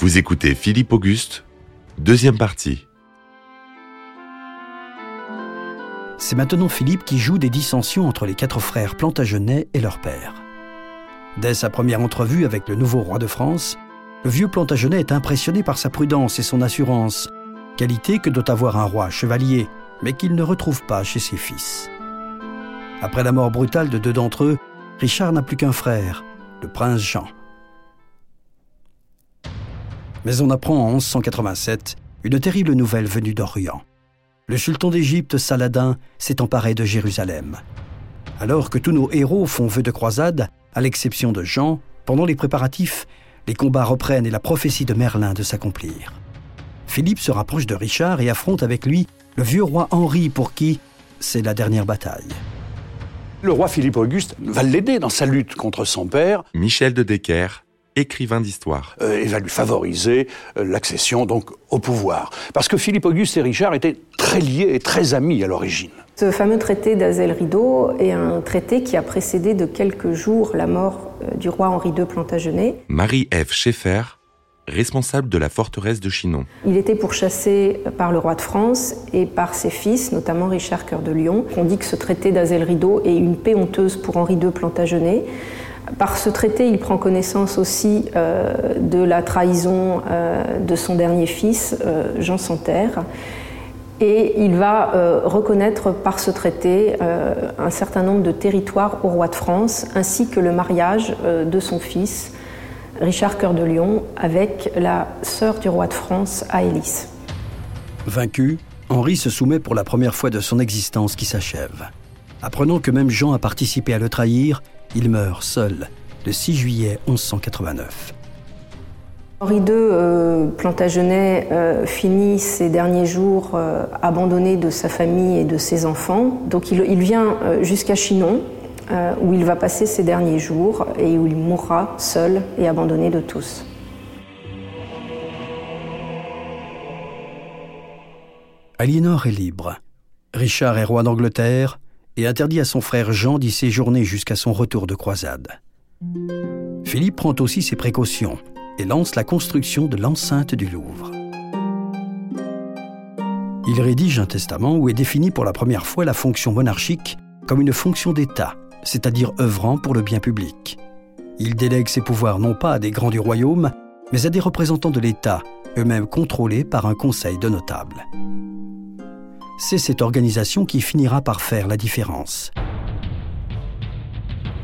Vous écoutez Philippe Auguste, deuxième partie. C'est maintenant Philippe qui joue des dissensions entre les quatre frères Plantagenet et leur père. Dès sa première entrevue avec le nouveau roi de France, le vieux Plantagenet est impressionné par sa prudence et son assurance, qualité que doit avoir un roi chevalier, mais qu'il ne retrouve pas chez ses fils. Après la mort brutale de deux d'entre eux, Richard n'a plus qu'un frère, le prince Jean. Mais on apprend en 1187 une terrible nouvelle venue d'Orient. Le sultan d'Égypte Saladin s'est emparé de Jérusalem. Alors que tous nos héros font vœu de croisade, à l'exception de Jean, pendant les préparatifs, les combats reprennent et la prophétie de Merlin de s'accomplir. Philippe se rapproche de Richard et affronte avec lui le vieux roi Henri pour qui c'est la dernière bataille. Le roi Philippe Auguste va l'aider dans sa lutte contre son père. Michel de Decker, écrivain d'histoire. Euh, et va lui favoriser euh, l'accession donc au pouvoir. Parce que Philippe Auguste et Richard étaient très liés et très amis à l'origine. Ce fameux traité d'Azel Rideau est un traité qui a précédé de quelques jours la mort euh, du roi Henri II Plantagenet. Marie-Ève Schaeffer, responsable de la forteresse de Chinon. Il était pourchassé par le roi de France et par ses fils, notamment Richard Cœur de Lion. On dit que ce traité d'Azel Rideau est une paix honteuse pour Henri II Plantagenet. Par ce traité, il prend connaissance aussi euh, de la trahison euh, de son dernier fils, euh, Jean Santerre. Et il va reconnaître par ce traité un certain nombre de territoires au roi de France, ainsi que le mariage de son fils, Richard Cœur de Lion, avec la sœur du roi de France, Aélis. Vaincu, Henri se soumet pour la première fois de son existence qui s'achève. Apprenant que même Jean a participé à le trahir, il meurt seul le 6 juillet 1189. Henri II euh, Plantagenet euh, finit ses derniers jours euh, abandonné de sa famille et de ses enfants. Donc il, il vient jusqu'à Chinon, où il va passer ses derniers jours et où il mourra seul et abandonné de tous. Aliénor est libre. Richard est roi d'Angleterre et interdit à son frère Jean d'y séjourner jusqu'à son retour de croisade. Philippe prend aussi ses précautions et lance la construction de l'enceinte du Louvre. Il rédige un testament où est définie pour la première fois la fonction monarchique comme une fonction d'État, c'est-à-dire œuvrant pour le bien public. Il délègue ses pouvoirs non pas à des grands du royaume, mais à des représentants de l'État, eux-mêmes contrôlés par un conseil de notables. C'est cette organisation qui finira par faire la différence.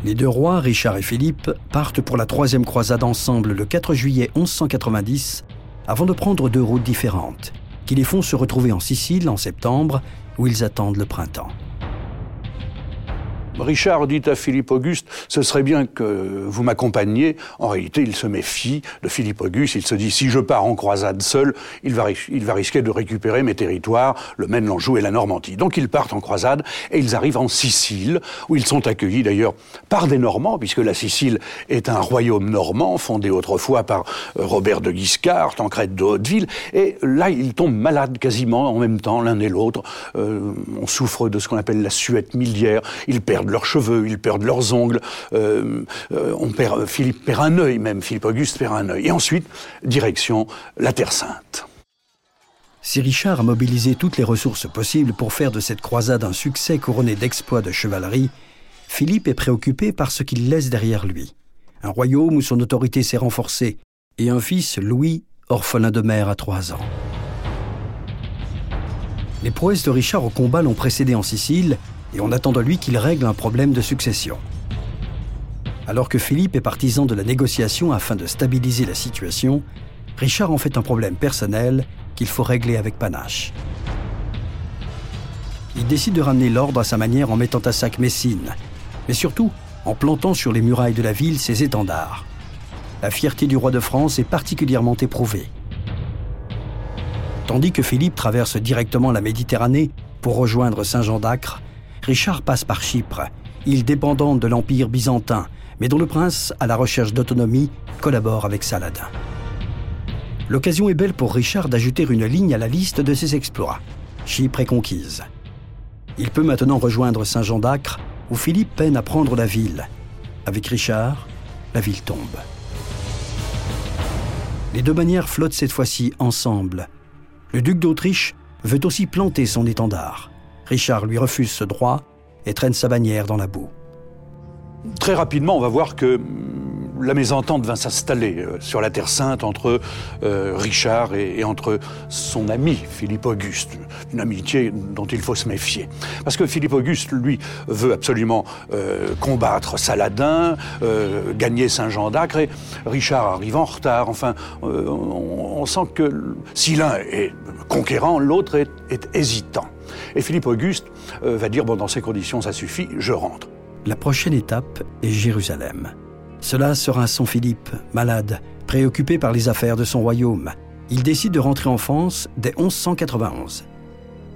Les deux rois, Richard et Philippe, partent pour la troisième croisade ensemble le 4 juillet 1190, avant de prendre deux routes différentes, qui les font se retrouver en Sicile en septembre, où ils attendent le printemps. Richard dit à Philippe Auguste, ce serait bien que vous m'accompagniez. En réalité, il se méfie de Philippe Auguste. Il se dit, si je pars en croisade seul, il va, risquer de récupérer mes territoires, le Maine, l'Anjou et la Normandie. Donc ils partent en croisade et ils arrivent en Sicile, où ils sont accueillis d'ailleurs par des Normands, puisque la Sicile est un royaume normand, fondé autrefois par euh, Robert de Guiscard, Tancred de Hauteville. Et là, ils tombent malades quasiment en même temps, l'un et l'autre. Euh, on souffre de ce qu'on appelle la suette miliaire. Leurs cheveux, ils perdent leurs ongles. Euh, euh, on perd, Philippe perd un œil même, Philippe Auguste perd un œil. Et ensuite, direction la Terre Sainte. Si Richard a mobilisé toutes les ressources possibles pour faire de cette croisade un succès couronné d'exploits de chevalerie, Philippe est préoccupé par ce qu'il laisse derrière lui. Un royaume où son autorité s'est renforcée et un fils, Louis, orphelin de mère à trois ans. Les prouesses de Richard au combat l'ont précédé en Sicile et on attend de lui qu'il règle un problème de succession. Alors que Philippe est partisan de la négociation afin de stabiliser la situation, Richard en fait un problème personnel qu'il faut régler avec panache. Il décide de ramener l'ordre à sa manière en mettant à sac Messine, mais surtout en plantant sur les murailles de la ville ses étendards. La fierté du roi de France est particulièrement éprouvée. Tandis que Philippe traverse directement la Méditerranée pour rejoindre Saint-Jean d'Acre, Richard passe par Chypre, île dépendante de l'Empire byzantin, mais dont le prince, à la recherche d'autonomie, collabore avec Saladin. L'occasion est belle pour Richard d'ajouter une ligne à la liste de ses exploits. Chypre est conquise. Il peut maintenant rejoindre Saint-Jean d'Acre, où Philippe peine à prendre la ville. Avec Richard, la ville tombe. Les deux manières flottent cette fois-ci ensemble. Le duc d'Autriche veut aussi planter son étendard. Richard lui refuse ce droit et traîne sa bannière dans la boue. Très rapidement, on va voir que la mésentente va s'installer euh, sur la Terre Sainte entre euh, Richard et, entre son ami Philippe Auguste, une amitié dont il faut se méfier. Parce que Philippe Auguste, lui, veut absolument euh, combattre Saladin, gagner Saint-Jean d'Acre, et Richard arrive en retard. Enfin, on, sent que si l'un est conquérant, l'autre est, hésitant. Et Philippe Auguste va dire, bon, dans ces conditions, ça suffit, je rentre. La prochaine étape est Jérusalem. Cela sera son Philippe, malade, préoccupé par les affaires de son royaume. Il décide de rentrer en France dès 1191.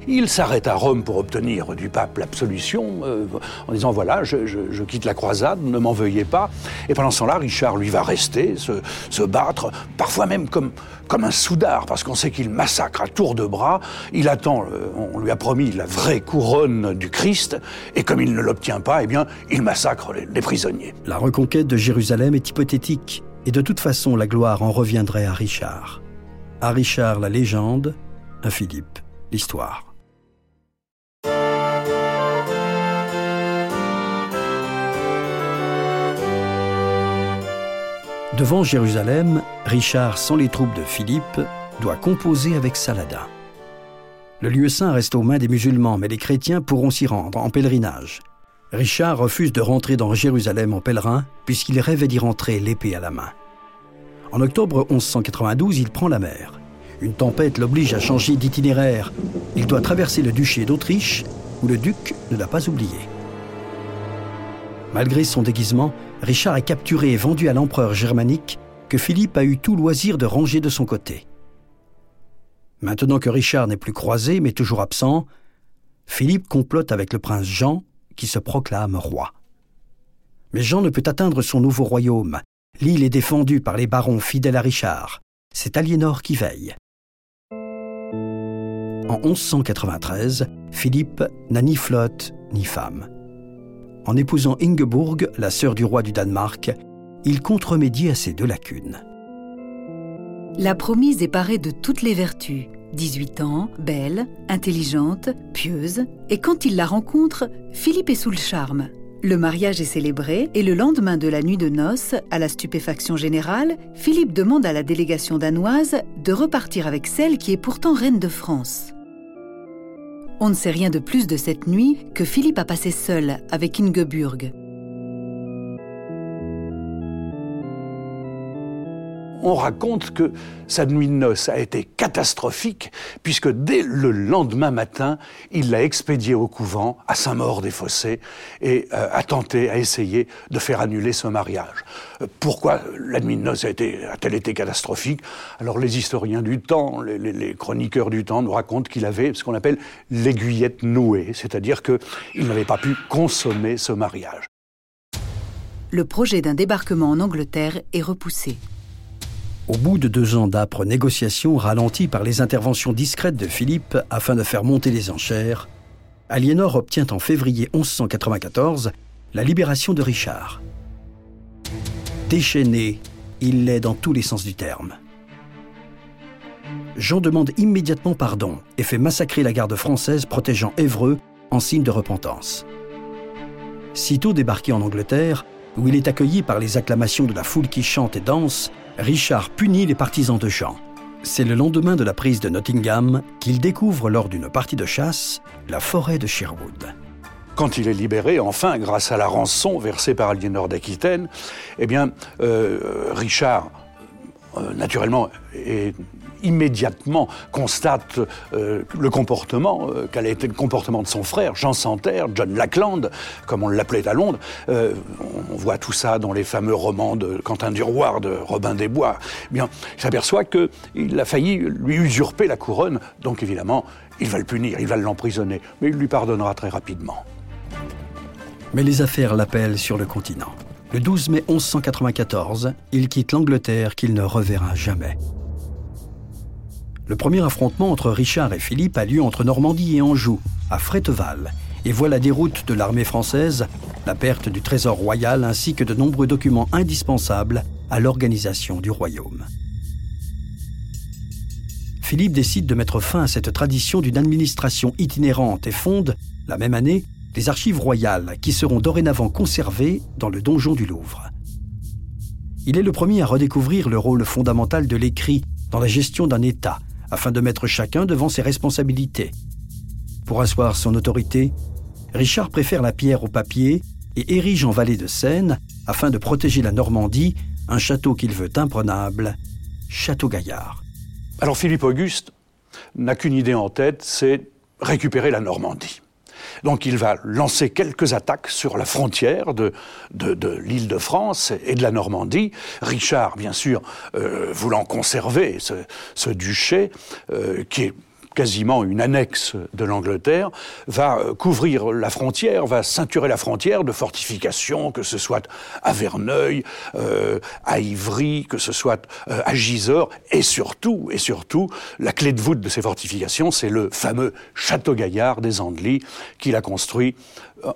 Il s'arrête à Rome pour obtenir du pape l'absolution, euh, en disant voilà, je, quitte la croisade, ne m'en veuillez pas. Et pendant ce temps-là, Richard, lui, va rester, se, battre, parfois même comme, comme un soudard, parce qu'on sait qu'il massacre à tour de bras. Il attend, euh, on lui a promis la vraie couronne du Christ, et comme il ne l'obtient pas, eh bien, il massacre les, les prisonniers. La reconquête de Jérusalem est hypothétique, et de toute façon, la gloire en reviendrait à Richard. À Richard, la légende, à Philippe, l'histoire. Devant Jérusalem, Richard, sans les troupes de Philippe, doit composer avec Saladin. Le lieu saint reste aux mains des musulmans, mais les chrétiens pourront s'y rendre en pèlerinage. Richard refuse de rentrer dans Jérusalem en pèlerin, puisqu'il rêvait d'y rentrer l'épée à la main. En octobre 1192, il prend la mer. Une tempête l'oblige à changer d'itinéraire. Il doit traverser le duché d'Autriche, où le duc ne l'a pas oublié. Malgré son déguisement, Richard est capturé et vendu à l'empereur germanique que Philippe a eu tout loisir de ranger de son côté. Maintenant que Richard n'est plus croisé mais toujours absent, Philippe complote avec le prince Jean qui se proclame roi. Mais Jean ne peut atteindre son nouveau royaume. L'île est défendue par les barons fidèles à Richard. C'est Aliénor qui veille. En 1193, Philippe n'a ni flotte ni femme. En épousant Ingeborg, la sœur du roi du Danemark, il compte à ces deux lacunes. La promise est parée de toutes les vertus. 18 ans, belle, intelligente, pieuse, et quand il la rencontre, Philippe est sous le charme. Le mariage est célébré et le lendemain de la nuit de noces, à la stupéfaction générale, Philippe demande à la délégation danoise de repartir avec celle qui est pourtant reine de France. On ne sait rien de plus de cette nuit que Philippe a passé seul avec Ingeburg. On raconte que sa nuit de noces a été catastrophique, puisque dès le lendemain matin, il l'a expédié au couvent, à Saint-Maur-des-Fossés, et euh, a tenté, a essayé de faire annuler ce mariage. Euh, pourquoi la nuit de noces a-t-elle été catastrophique? Alors les historiens du temps, les, chroniqueurs du temps nous racontent qu'il avait ce qu'on appelle l'aiguillette nouée, c'est-à-dire qu'il n'avait pas pu consommer ce mariage. Le projet d'un débarquement en Angleterre est repoussé. Au bout de deux ans d'âpres négociations ralenties par les interventions discrètes de Philippe afin de faire monter les enchères, Aliénor obtient en février 1194 la libération de Richard. Déchaîné, il l'est dans tous les sens du terme. Jean demande immédiatement pardon et fait massacrer la garde française protégeant Évreux en signe de repentance. Sitôt débarqué en Angleterre, où il est accueilli par les acclamations de la foule qui chante et danse, Richard punit les partisans de Jean. C'est le lendemain de la prise de Nottingham qu'il découvre lors d'une partie de chasse la forêt de Sherwood. Quand il est libéré, enfin, grâce à la rançon versée par Aliénor d'Aquitaine, eh bien, euh, Richard, euh, naturellement, est immédiatement constate euh, le comportement, euh, quel a été le comportement de son frère, Jean Santerre, John Lackland, comme on l'appelait à Londres. Euh, on voit tout ça dans les fameux romans de Quentin Duroir, de Robin des Bois. Eh bien, il s'aperçoit qu'il a failli lui usurper la couronne, donc évidemment, il va le punir, il va l'emprisonner, mais il lui pardonnera très rapidement. Mais les affaires l'appellent sur le continent. Le 12 mai 1194, il quitte l'Angleterre qu'il ne reverra jamais. Le premier affrontement entre Richard et Philippe a lieu entre Normandie et Anjou, à Fréteval, et voit la déroute de l'armée française, la perte du trésor royal ainsi que de nombreux documents indispensables à l'organisation du royaume. Philippe décide de mettre fin à cette tradition d'une administration itinérante et fonde, la même année, des archives royales qui seront dorénavant conservées dans le donjon du Louvre. Il est le premier à redécouvrir le rôle fondamental de l'écrit dans la gestion d'un État, afin de mettre chacun devant ses responsabilités. Pour asseoir son autorité, Richard préfère la pierre au papier et érige en vallée de Seine, afin de protéger la Normandie, un château qu'il veut imprenable, Château Gaillard. Alors Philippe Auguste n'a qu'une idée en tête, c'est récupérer la Normandie. Donc il va lancer quelques attaques sur la frontière de, l'île de France et de la Normandie. Richard, bien sûr, euh, voulant conserver ce, duché, euh, qui est quasiment une annexe de l'Angleterre, va euh, couvrir la frontière, va ceinturer la frontière de fortifications, que ce soit à Verneuil, euh, à Ivry, que ce soit euh, à Gisors, et surtout, et surtout, la clé de voûte de ces fortifications, c'est le fameux château Gaillard des Andelys qu'il a construit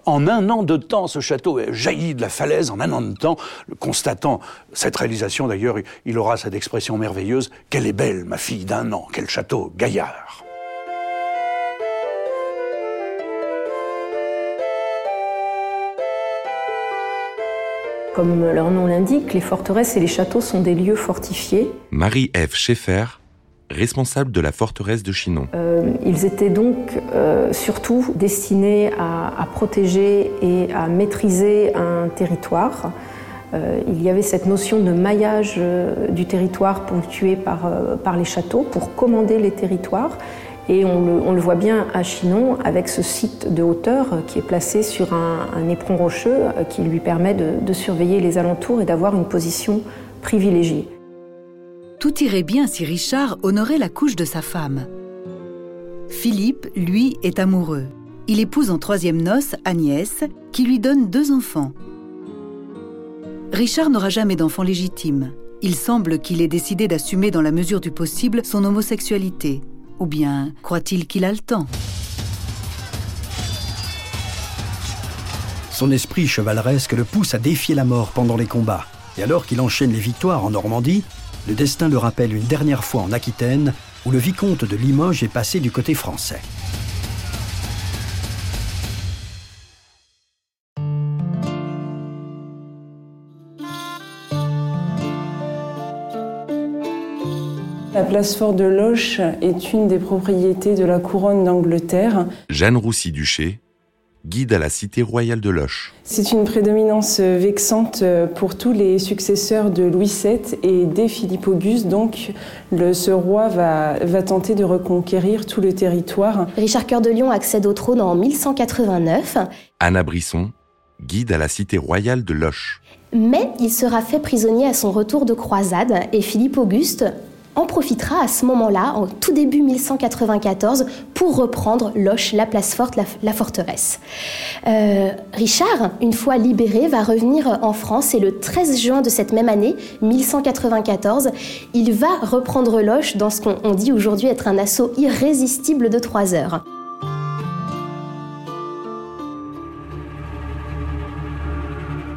en un an de temps, ce château est jailli de la falaise en un an de temps. Constatant cette réalisation, d'ailleurs, il aura cette expression merveilleuse Quelle est belle, ma fille d'un an, quel château gaillard Comme leur nom l'indique, les forteresses et les châteaux sont des lieux fortifiés. Marie-Ève Schaeffer, responsable de la forteresse de Chinon. Euh, ils étaient donc euh, surtout destinés à, protéger et à maîtriser un territoire. Euh, il y avait cette notion de maillage du territoire ponctué par, par les châteaux pour commander les territoires. Et on le, voit bien à Chinon avec ce site de hauteur qui est placé sur un, éperon rocheux qui lui permet de surveiller les alentours et d'avoir une position privilégiée. Tout irait bien si Richard honorait la couche de sa femme. Philippe, lui, est amoureux. Il épouse en troisième noces Agnès, qui lui donne deux enfants. Richard n'aura jamais d'enfant légitime. Il semble qu'il ait décidé d'assumer dans la mesure du possible son homosexualité. Ou bien croit-il qu'il a le temps? Son esprit chevaleresque le pousse à défier la mort pendant les combats. Et alors qu'il enchaîne les victoires en Normandie, le destin le rappelle une dernière fois en Aquitaine, où le vicomte de Limoges est passé du côté français. La place forte de Loche est une des propriétés de la couronne d'Angleterre. Jeanne Roussy-Duché, guide à la cité royale de Loche. C'est une prédominance vexante pour tous les successeurs de Louis VII et dès Philippe Auguste, donc le, ce roi va, va tenter de reconquérir tout le territoire. Richard Cœur de Lion accède au trône en 1189. Anna Brisson, guide à la cité royale de Loche. Mais il sera fait prisonnier à son retour de croisade et Philippe Auguste en profitera à ce moment-là, en tout début 1194, pour reprendre Loche, la place forte, la, forteresse. Euh, Richard, une fois libéré, va revenir en France et le 13 juin de cette même année, 1194, il va reprendre Loche dans ce qu'on dit aujourd'hui être un assaut irrésistible de trois heures.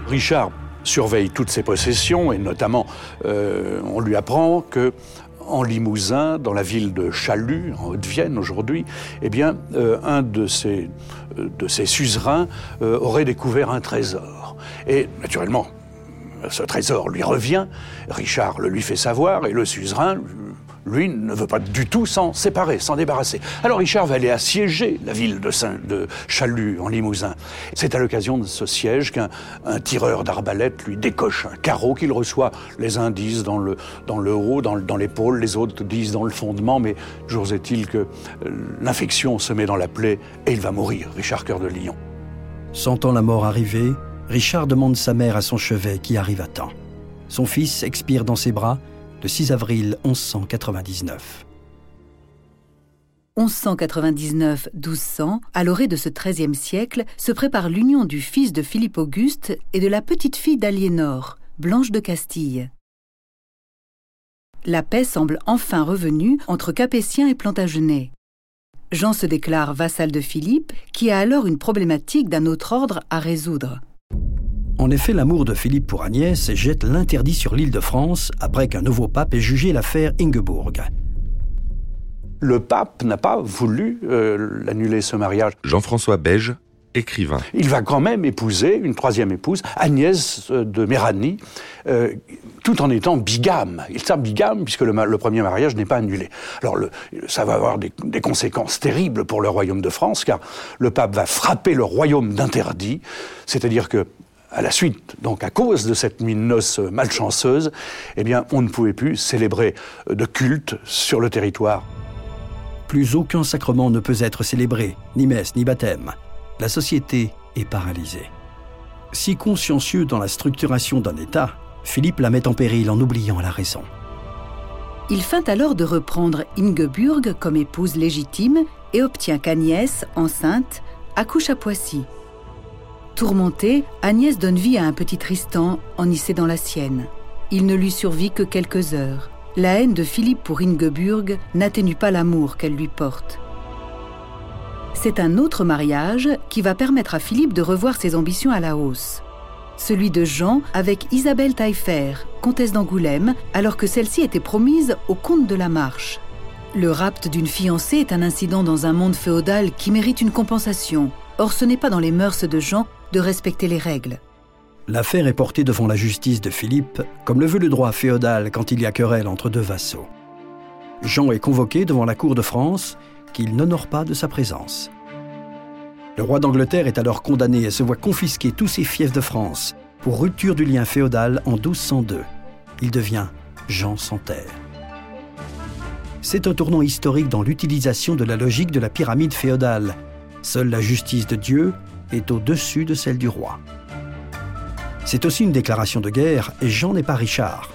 Richard surveille toutes ses possessions et notamment euh, on lui apprend que en Limousin, dans la ville de Chalut, en Haute-Vienne aujourd'hui, eh bien, euh, un de ces, euh, suzerains euh, aurait découvert un trésor. Et naturellement, ce trésor lui revient, Richard le lui fait savoir, et le suzerain lui, ne veut pas du tout s'en séparer, s'en débarrasser. Alors Richard va aller assiéger la ville de, Saint, de Chalut, en Limousin. C'est à l'occasion de ce siège qu'un tireur d'arbalète lui décoche un carreau qu'il reçoit. Les uns disent dans le, dans le haut, dans, dans l'épaule, les autres disent dans le fondement, mais toujours est-il que euh, l'infection se met dans la plaie et il va mourir, Richard Cœur de Lion. Sentant la mort arriver, Richard demande sa mère à son chevet qui arrive à temps. Son fils expire dans ses bras le 6 avril 1199. 1199-1200, à l'orée de ce XIIIe siècle, se prépare l'union du fils de Philippe Auguste et de la petite-fille d'Aliénor, Blanche de Castille. La paix semble enfin revenue entre Capétiens et Plantagenets. Jean se déclare vassal de Philippe, qui a alors une problématique d'un autre ordre à résoudre. En effet, l'amour de Philippe pour Agnès jette l'interdit sur l'île de France après qu'un nouveau pape ait jugé l'affaire Ingeborg. Le pape n'a pas voulu euh, l'annuler ce mariage. Jean-François Beige, écrivain. Il va quand même épouser une troisième épouse, Agnès euh, de Méranie, euh, tout en étant bigame. Il sert bigame puisque le, premier mariage n'est pas annulé. Alors le, ça va avoir des, des, conséquences terribles pour le royaume de France, car le pape va frapper le royaume d'interdit, c'est-à-dire que à la suite, donc à cause de cette mine noce malchanceuse, eh bien, on ne pouvait plus célébrer de culte sur le territoire. Plus aucun sacrement ne peut être célébré, ni messe, ni baptême. La société est paralysée. Si consciencieux dans la structuration d'un État, Philippe la met en péril en oubliant la raison. Il feint alors de reprendre Ingeburg comme épouse légitime et obtient qu'Agnès, enceinte, accouche à Poissy. Tourmentée, Agnès donne vie à un petit Tristan ennicé dans la sienne. Il ne lui survit que quelques heures. La haine de Philippe pour Ingeburg n'atténue pas l'amour qu'elle lui porte. C'est un autre mariage qui va permettre à Philippe de revoir ses ambitions à la hausse. Celui de Jean avec Isabelle Taillefer, comtesse d'Angoulême, alors que celle-ci était promise au comte de la Marche. Le rapt d'une fiancée est un incident dans un monde féodal qui mérite une compensation. Or, ce n'est pas dans les mœurs de Jean de respecter les règles. L'affaire est portée devant la justice de Philippe, comme le veut le droit féodal quand il y a querelle entre deux vassaux. Jean est convoqué devant la cour de France, qu'il n'honore pas de sa présence. Le roi d'Angleterre est alors condamné et se voit confisquer tous ses fiefs de France pour rupture du lien féodal en 1202. Il devient Jean sans terre. C'est un tournant historique dans l'utilisation de la logique de la pyramide féodale. Seule la justice de Dieu est au-dessus de celle du roi. C'est aussi une déclaration de guerre et Jean n'est pas Richard.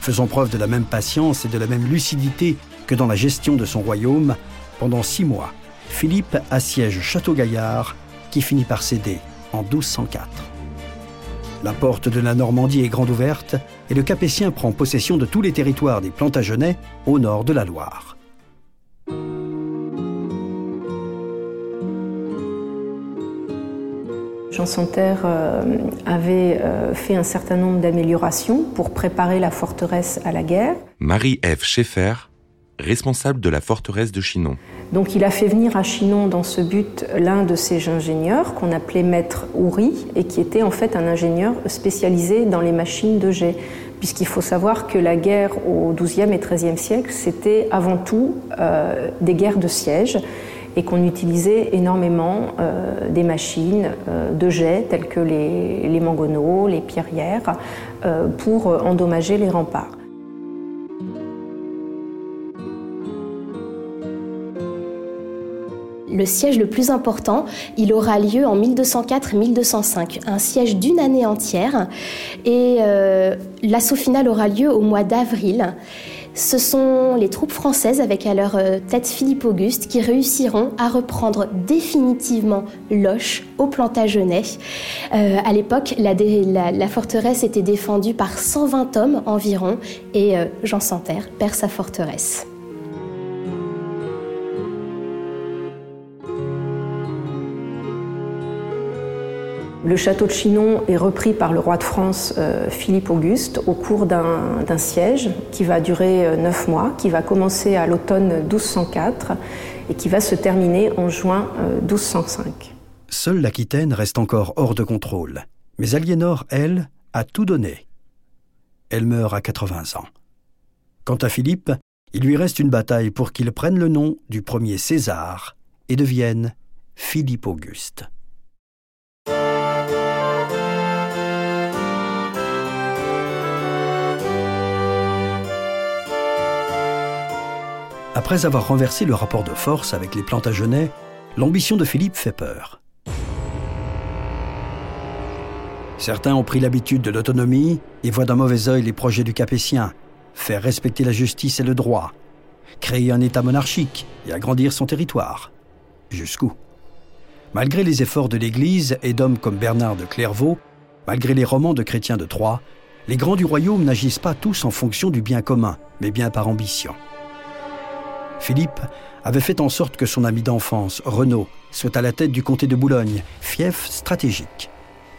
Faisant preuve de la même patience et de la même lucidité que dans la gestion de son royaume, pendant six mois, Philippe assiège Château-Gaillard, qui finit par céder en 1204. La porte de la Normandie est grande ouverte et le Capétien prend possession de tous les territoires des Plantagenets au nord de la Loire. Jean Santerre euh, avait euh, fait un certain nombre d'améliorations pour préparer la forteresse à la guerre. Marie-Ève Schaeffer, responsable de la forteresse de Chinon. Donc il a fait venir à Chinon dans ce but l'un de ses ingénieurs qu'on appelait maître Houry et qui était en fait un ingénieur spécialisé dans les machines de jet. Puisqu'il faut savoir que la guerre au XIIe et XIIIe siècle, c'était avant tout euh, des guerres de siège et qu'on utilisait énormément euh, des machines euh, de jet telles que les, les les pierrières, euh, pour endommager les remparts. Le siège le plus important, il aura lieu en 1204-1205, un siège d'une année entière, et l'assaut final aura lieu au mois d'avril. Ce sont les troupes françaises, avec à leur euh, tête Philippe Auguste, qui réussiront à reprendre définitivement Loche au Plantagenet. Euh, à l'époque, la, forteresse était défendue par 120 hommes environ, et euh, Jean Santerre perd sa forteresse. Le château de Chinon est repris par le roi de France euh, Philippe Auguste au cours d'un siège qui va durer euh, neuf mois, qui va commencer à l'automne 1204 et qui va se terminer en juin 1205. Euh, Seule l'Aquitaine reste encore hors de contrôle. Mais Aliénor, elle, a tout donné. Elle meurt à 80 ans. Quant à Philippe, il lui reste une bataille pour qu'il prenne le nom du premier César et devienne Philippe Auguste. Après avoir renversé le rapport de force avec les Plantagenets, l'ambition de Philippe fait peur. Certains ont pris l'habitude de l'autonomie et voient d'un mauvais œil les projets du Capétien, faire respecter la justice et le droit, créer un État monarchique et agrandir son territoire. Jusqu'où? Malgré les efforts de l'Église et d'hommes comme Bernard de Clairvaux, malgré les romans de chrétiens de Troyes, les grands du royaume n'agissent pas tous en fonction du bien commun, mais bien par ambition. Philippe avait fait en sorte que son ami d'enfance, Renaud, soit à la tête du comté de Boulogne, fief stratégique.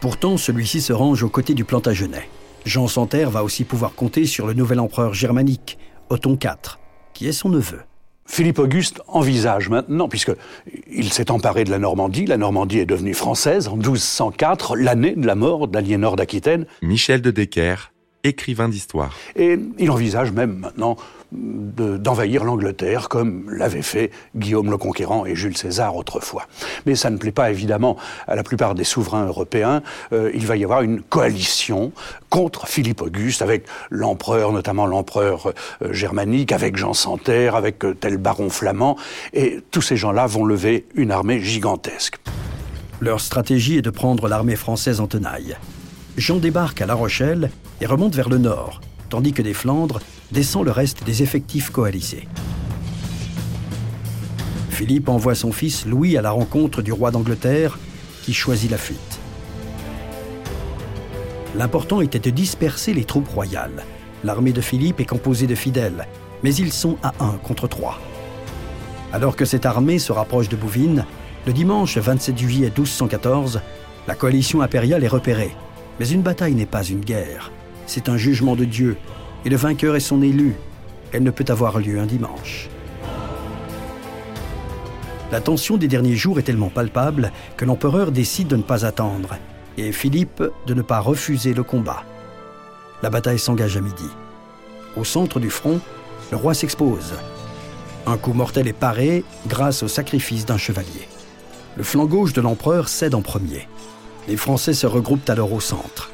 Pourtant, celui-ci se range aux côtés du Plantagenet. Jean Santerre va aussi pouvoir compter sur le nouvel empereur germanique, Othon IV, qui est son neveu. Philippe Auguste envisage maintenant, puisqu'il s'est emparé de la Normandie, la Normandie est devenue française en 1204, l'année de la mort d'Aliénor d'Aquitaine. Michel de Decker, écrivain d'histoire. Et il envisage même maintenant d'envahir l'Angleterre comme l'avaient fait Guillaume le Conquérant et Jules César autrefois. Mais ça ne plaît pas évidemment à la plupart des souverains européens. Euh, il va y avoir une coalition contre Philippe Auguste avec l'empereur, notamment l'empereur euh, germanique, avec Jean Santerre, avec euh, tel baron flamand, et tous ces gens-là vont lever une armée gigantesque. Leur stratégie est de prendre l'armée française en tenaille. Jean débarque à La Rochelle et remonte vers le nord, tandis que des Flandres descend le reste des effectifs coalisés. Philippe envoie son fils Louis à la rencontre du roi d'Angleterre, qui choisit la fuite. L'important était de disperser les troupes royales. L'armée de Philippe est composée de fidèles, mais ils sont à un contre trois. Alors que cette armée se rapproche de Bouvines, le dimanche 27 juillet 1214, la coalition impériale est repérée. Mais une bataille n'est pas une guerre, c'est un jugement de Dieu et le vainqueur est son élu. Elle ne peut avoir lieu un dimanche. La tension des derniers jours est tellement palpable que l'empereur décide de ne pas attendre et Philippe de ne pas refuser le combat. La bataille s'engage à midi. Au centre du front, le roi s'expose. Un coup mortel est paré grâce au sacrifice d'un chevalier. Le flanc gauche de l'empereur cède en premier. Les Français se regroupent alors au centre.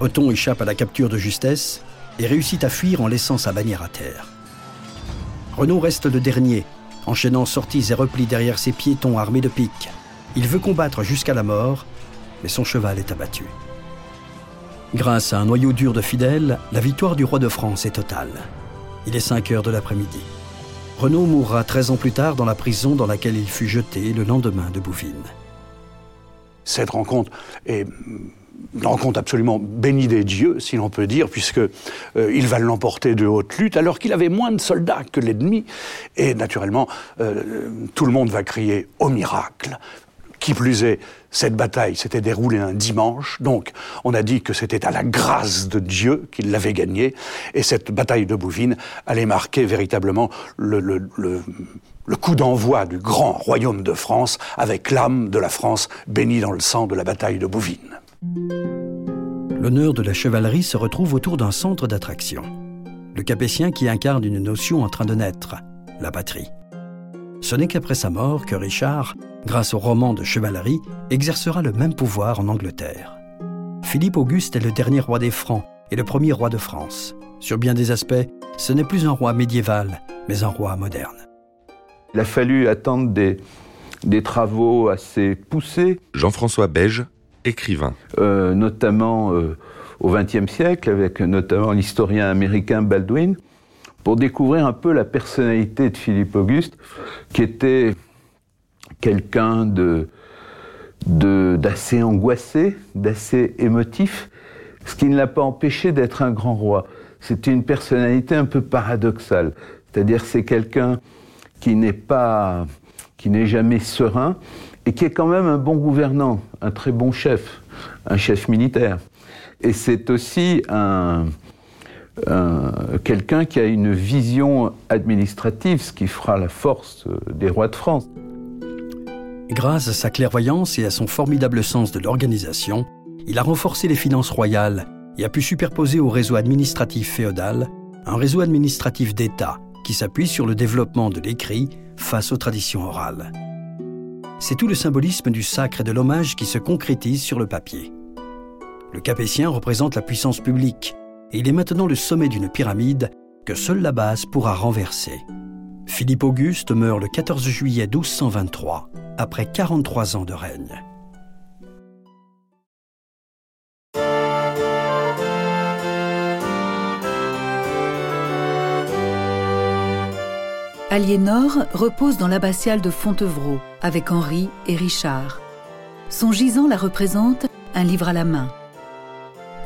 Othon échappe à la capture de justesse et réussit à fuir en laissant sa bannière à terre. Renaud reste le dernier, enchaînant sorties et replis derrière ses piétons armés de piques. Il veut combattre jusqu'à la mort, mais son cheval est abattu. Grâce à un noyau dur de fidèles, la victoire du roi de France est totale. Il est 5 heures de l'après-midi. Renaud mourra 13 ans plus tard dans la prison dans laquelle il fut jeté le lendemain de Bouvines. Cette rencontre est une rencontre absolument bénie des dieux, si l'on peut dire, puisque euh, il va l'emporter de haute lutte, alors qu'il avait moins de soldats que l'ennemi. Et naturellement, euh, tout le monde va crier au miracle. Qui plus est, cette bataille s'était déroulée un dimanche, donc on a dit que c'était à la grâce de Dieu qu'il l'avait gagnée, et cette bataille de Bouvines allait marquer véritablement le, le coup d'envoi du grand royaume de France, avec l'âme de la France bénie dans le sang de la bataille de Bouvines. L'honneur de la chevalerie se retrouve autour d'un centre d'attraction. Le Capétien qui incarne une notion en train de naître, la patrie. Ce n'est qu'après sa mort que Richard, grâce au roman de chevalerie, exercera le même pouvoir en Angleterre. Philippe Auguste est le dernier roi des Francs et le premier roi de France. Sur bien des aspects, ce n'est plus un roi médiéval, mais un roi moderne. Il a fallu attendre des, des travaux assez poussés. Jean-François Beige, écrivain. Euh, notamment euh, au XXe siècle, avec notamment l'historien américain Baldwin, pour découvrir un peu la personnalité de Philippe Auguste, qui était quelqu'un de d'assez angoissé, d'assez émotif, ce qui ne l'a pas empêché d'être un grand roi. C'était une personnalité un peu paradoxale, c'est-à-dire c'est quelqu'un qui n'est pas, qui n'est jamais serein, et qui est quand même un bon gouvernant, un très bon chef, un chef militaire. Et c'est aussi un, quelqu'un qui a une vision administrative, ce qui fera la force des rois de France. Grâce à sa clairvoyance et à son formidable sens de l'organisation, il a renforcé les finances royales et a pu superposer au réseau administratif féodal un réseau administratif d'État s'appuie sur le développement de l'écrit face aux traditions orales c'est tout le symbolisme du sacre et de l'hommage qui se concrétise sur le papier. Le Capétien représente la puissance publique et il est maintenant le sommet d'une pyramide que seule la base pourra renverser. Philippe Auguste meurt le 14 juillet 1223, après 43 ans de règne. Aliénor repose dans l'abbatiale de Fontevraud avec Henri et Richard. Son gisant la représente, un livre à la main.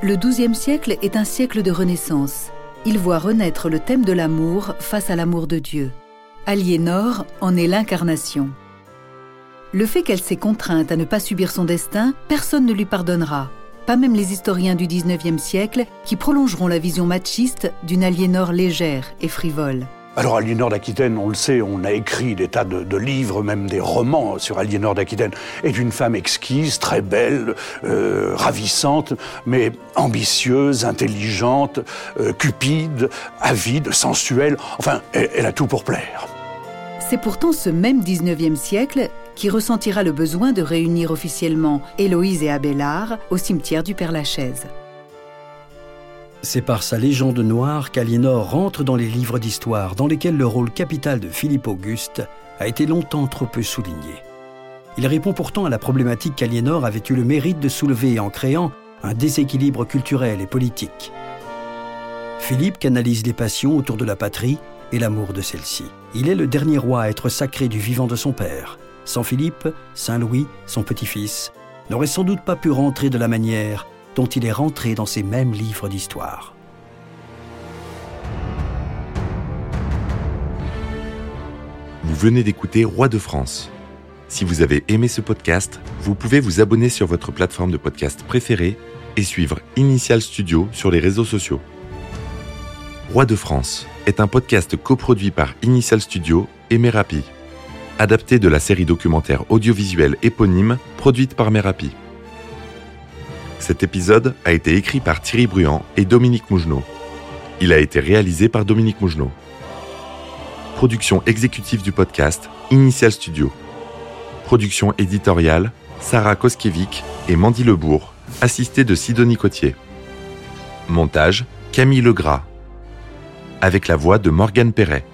Le XIIe siècle est un siècle de renaissance. Il voit renaître le thème de l'amour face à l'amour de Dieu. Aliénor en est l'incarnation. Le fait qu'elle s'est contrainte à ne pas subir son destin, personne ne lui pardonnera, pas même les historiens du XIXe siècle qui prolongeront la vision machiste d'une Aliénor légère et frivole. Alors Aliénor d'Aquitaine, on le sait, on a écrit des tas de, livres, même des romans sur Aliénor d'Aquitaine, est une femme exquise, très belle, euh, ravissante, mais ambitieuse, intelligente, euh, cupide, avide, sensuelle, enfin, elle, a tout pour plaire. C'est pourtant ce même 19e siècle qui ressentira le besoin de réunir officiellement Héloïse et Abélard au cimetière du Père-Lachaise. C'est par sa légende noire qu'Aliénor rentre dans les livres d'histoire dans lesquels le rôle capital de Philippe Auguste a été longtemps trop peu souligné. Il répond pourtant à la problématique qu'Aliénor avait eu le mérite de soulever en créant un déséquilibre culturel et politique. Philippe canalise les passions autour de la patrie et l'amour de celle-ci. Il est le dernier roi à être sacré du vivant de son père. Sans Philippe, Saint Louis, son petit-fils, n'aurait sans doute pas pu rentrer de la manière dont il est rentré dans ces mêmes livres d'histoire. Vous venez d'écouter Roi de France. Si vous avez aimé ce podcast, vous pouvez vous abonner sur votre plateforme de podcast préférée et suivre Initial Studio sur les réseaux sociaux. Roi de France est un podcast coproduit par Initial Studio et Merapi, adapté de la série documentaire audiovisuelle éponyme produite par Merapi. Cet épisode a été écrit par Thierry Bruand et Dominique Mougenot. Il a été réalisé par Dominique Mougenot. Production exécutive du podcast, Initial Studio. Production éditoriale, Sarah Koskiewicz et Mandy Lebourg, assistée de Sidonie Cotier. Montage, Camille Legras. Avec la voix de Morgane Perret.